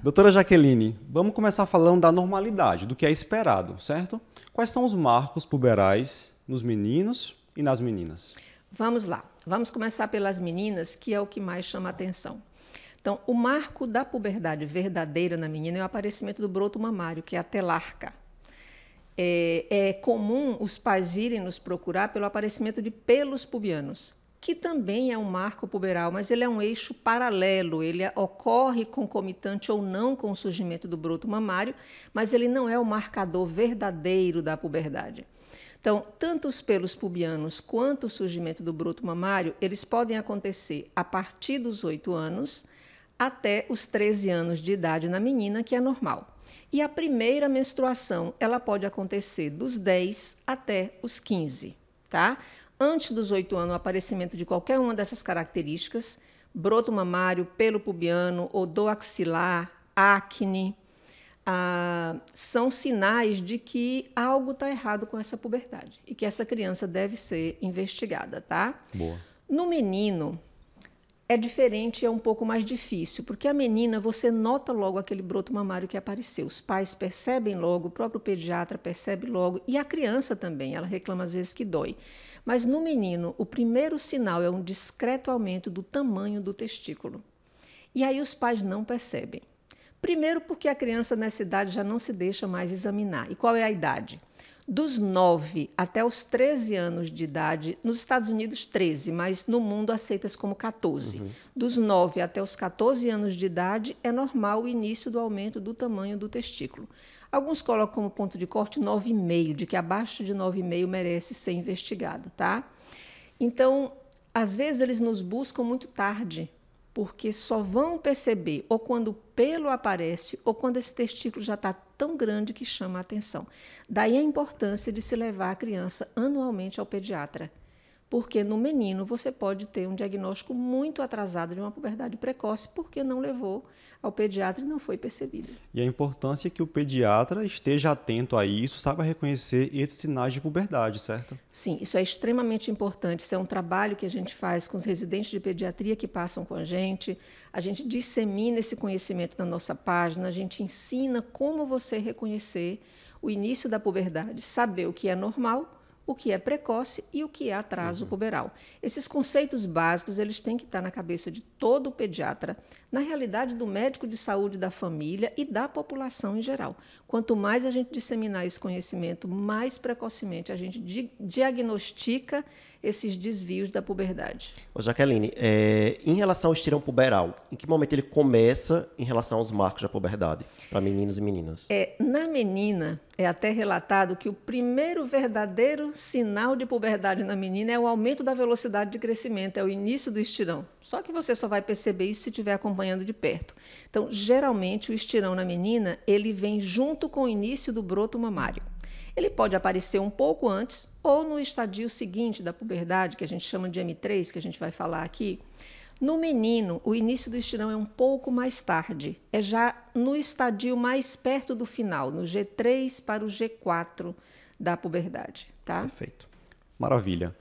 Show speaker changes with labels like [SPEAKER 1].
[SPEAKER 1] Doutora Jaqueline, vamos começar falando da normalidade, do que é esperado, certo? Quais são os marcos puberais nos meninos e nas meninas?
[SPEAKER 2] Vamos lá. Vamos começar pelas meninas, que é o que mais chama atenção. Então, o marco da puberdade verdadeira na menina é o aparecimento do broto mamário, que é a telarca. É, é comum os pais virem nos procurar pelo aparecimento de pelos pubianos que também é um marco puberal, mas ele é um eixo paralelo, ele ocorre concomitante ou não com o surgimento do broto mamário, mas ele não é o marcador verdadeiro da puberdade. Então, tanto os pelos pubianos quanto o surgimento do broto mamário, eles podem acontecer a partir dos 8 anos até os 13 anos de idade na menina, que é normal. E a primeira menstruação, ela pode acontecer dos 10 até os 15, tá? Antes dos oito anos, o aparecimento de qualquer uma dessas características, broto mamário, pelo pubiano, odor axilar, acne, ah, são sinais de que algo está errado com essa puberdade e que essa criança deve ser investigada, tá?
[SPEAKER 1] Boa.
[SPEAKER 2] No menino, é diferente, é um pouco mais difícil, porque a menina você nota logo aquele broto mamário que apareceu. Os pais percebem logo, o próprio pediatra percebe logo, e a criança também, ela reclama às vezes que dói. Mas no menino, o primeiro sinal é um discreto aumento do tamanho do testículo. E aí os pais não percebem. Primeiro, porque a criança nessa idade já não se deixa mais examinar. E qual é a idade? Dos 9 até os 13 anos de idade, nos Estados Unidos 13, mas no mundo aceitas como 14. Uhum. Dos 9 até os 14 anos de idade é normal o início do aumento do tamanho do testículo. Alguns colocam como ponto de corte 9,5, de que abaixo de 9,5 merece ser investigado, tá? Então, às vezes eles nos buscam muito tarde, porque só vão perceber ou quando o pelo aparece ou quando esse testículo já está tão grande que chama a atenção. Daí a importância de se levar a criança anualmente ao pediatra porque no menino você pode ter um diagnóstico muito atrasado de uma puberdade precoce porque não levou ao pediatra e não foi percebido.
[SPEAKER 1] E a importância é que o pediatra esteja atento a isso, saiba reconhecer esses sinais de puberdade, certo?
[SPEAKER 2] Sim, isso é extremamente importante. Isso é um trabalho que a gente faz com os residentes de pediatria que passam com a gente. A gente dissemina esse conhecimento na nossa página, a gente ensina como você reconhecer o início da puberdade, saber o que é normal o que é precoce e o que é atraso uhum. puberal. Esses conceitos básicos eles têm que estar na cabeça de todo pediatra, na realidade do médico de saúde da família e da população em geral. Quanto mais a gente disseminar esse conhecimento, mais precocemente a gente di diagnostica esses desvios da puberdade.
[SPEAKER 3] Ô Jaqueline, é, em relação ao estirão puberal, em que momento ele começa em relação aos marcos da puberdade para meninos e meninas?
[SPEAKER 2] É, na menina, é até relatado que o primeiro verdadeiro sinal de puberdade na menina é o aumento da velocidade de crescimento, é o início do estirão. Só que você só vai perceber isso se estiver acompanhando de perto. Então, geralmente, o estirão na menina, ele vem junto com o início do broto mamário. Ele pode aparecer um pouco antes ou no estadio seguinte da puberdade, que a gente chama de M3, que a gente vai falar aqui. No menino, o início do estirão é um pouco mais tarde, é já no estadio mais perto do final, no G3 para o G4 da puberdade, tá?
[SPEAKER 1] Perfeito. Maravilha.